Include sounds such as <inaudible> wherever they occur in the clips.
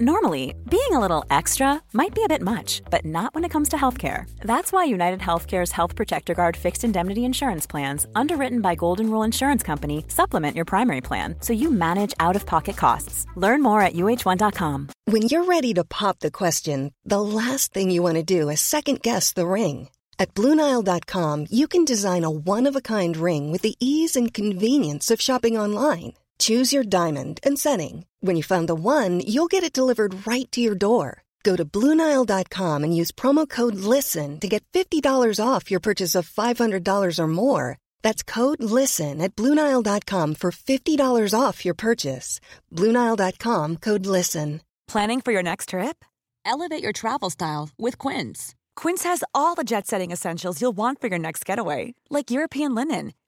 Normally, being a little extra might be a bit much, but not when it comes to healthcare. That's why United Healthcare's Health Protector Guard fixed indemnity insurance plans, underwritten by Golden Rule Insurance Company, supplement your primary plan so you manage out of pocket costs. Learn more at uhone.com. When you're ready to pop the question, the last thing you want to do is second guess the ring. At Bluenile.com, you can design a one of a kind ring with the ease and convenience of shopping online. Choose your diamond and setting. When you find the one, you'll get it delivered right to your door. Go to Bluenile.com and use promo code LISTEN to get $50 off your purchase of $500 or more. That's code LISTEN at Bluenile.com for $50 off your purchase. Bluenile.com code LISTEN. Planning for your next trip? Elevate your travel style with Quince. Quince has all the jet setting essentials you'll want for your next getaway, like European linen,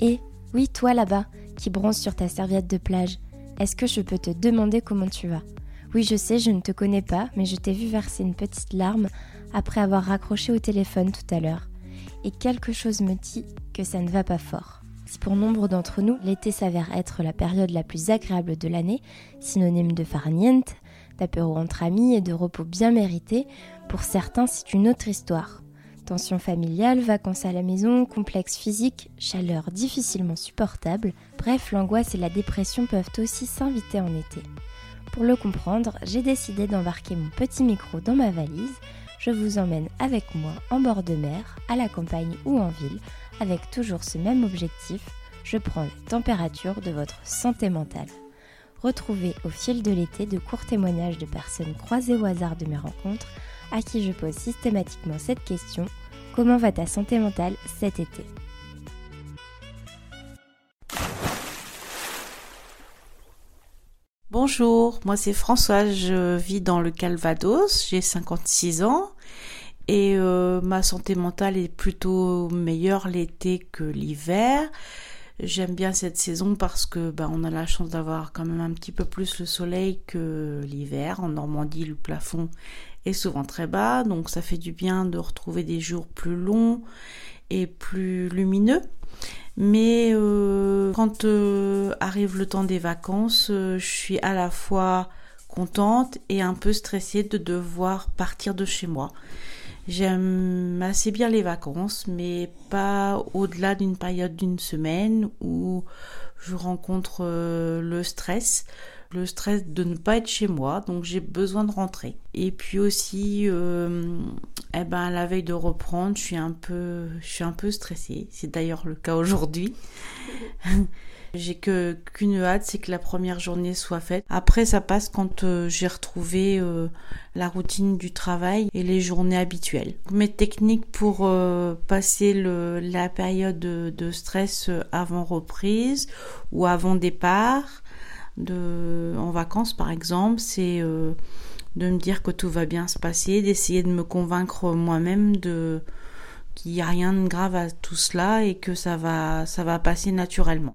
Et oui, toi là-bas, qui bronze sur ta serviette de plage, est-ce que je peux te demander comment tu vas? Oui, je sais, je ne te connais pas, mais je t'ai vu verser une petite larme après avoir raccroché au téléphone tout à l'heure. Et quelque chose me dit que ça ne va pas fort. Si pour nombre d'entre nous, l'été s'avère être la période la plus agréable de l'année, synonyme de farniente, d'apéro entre amis et de repos bien mérité, pour certains c'est une autre histoire. Tension familiale, vacances à la maison, complexe physique, chaleur difficilement supportable, bref, l'angoisse et la dépression peuvent aussi s'inviter en été. Pour le comprendre, j'ai décidé d'embarquer mon petit micro dans ma valise. Je vous emmène avec moi en bord de mer, à la campagne ou en ville, avec toujours ce même objectif, je prends la température de votre santé mentale. Retrouvez au fil de l'été de courts témoignages de personnes croisées au hasard de mes rencontres à qui je pose systématiquement cette question Comment va ta santé mentale cet été? Bonjour, moi c'est Françoise, je vis dans le Calvados, j'ai 56 ans et euh, ma santé mentale est plutôt meilleure l'été que l'hiver. J'aime bien cette saison parce que bah, on a la chance d'avoir quand même un petit peu plus le soleil que l'hiver. En Normandie, le plafond est souvent très bas, donc ça fait du bien de retrouver des jours plus longs et plus lumineux. Mais euh, quand euh, arrive le temps des vacances, euh, je suis à la fois contente et un peu stressée de devoir partir de chez moi. J'aime assez bien les vacances, mais pas au-delà d'une période d'une semaine où je rencontre le stress le stress de ne pas être chez moi, donc j'ai besoin de rentrer. Et puis aussi, euh, eh ben, la veille de reprendre, je suis un peu, je suis un peu stressée. C'est d'ailleurs le cas aujourd'hui. <laughs> j'ai que qu'une hâte, c'est que la première journée soit faite. Après, ça passe quand euh, j'ai retrouvé euh, la routine du travail et les journées habituelles. Mes techniques pour euh, passer le, la période de, stress avant reprise ou avant départ de, en vacances par exemple, c'est euh, de me dire que tout va bien se passer, d'essayer de me convaincre moi-même de qu'il n'y a rien de grave à tout cela et que ça va, ça va passer naturellement.